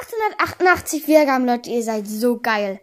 888 Wiedergaben, Leute. Ihr seid so geil.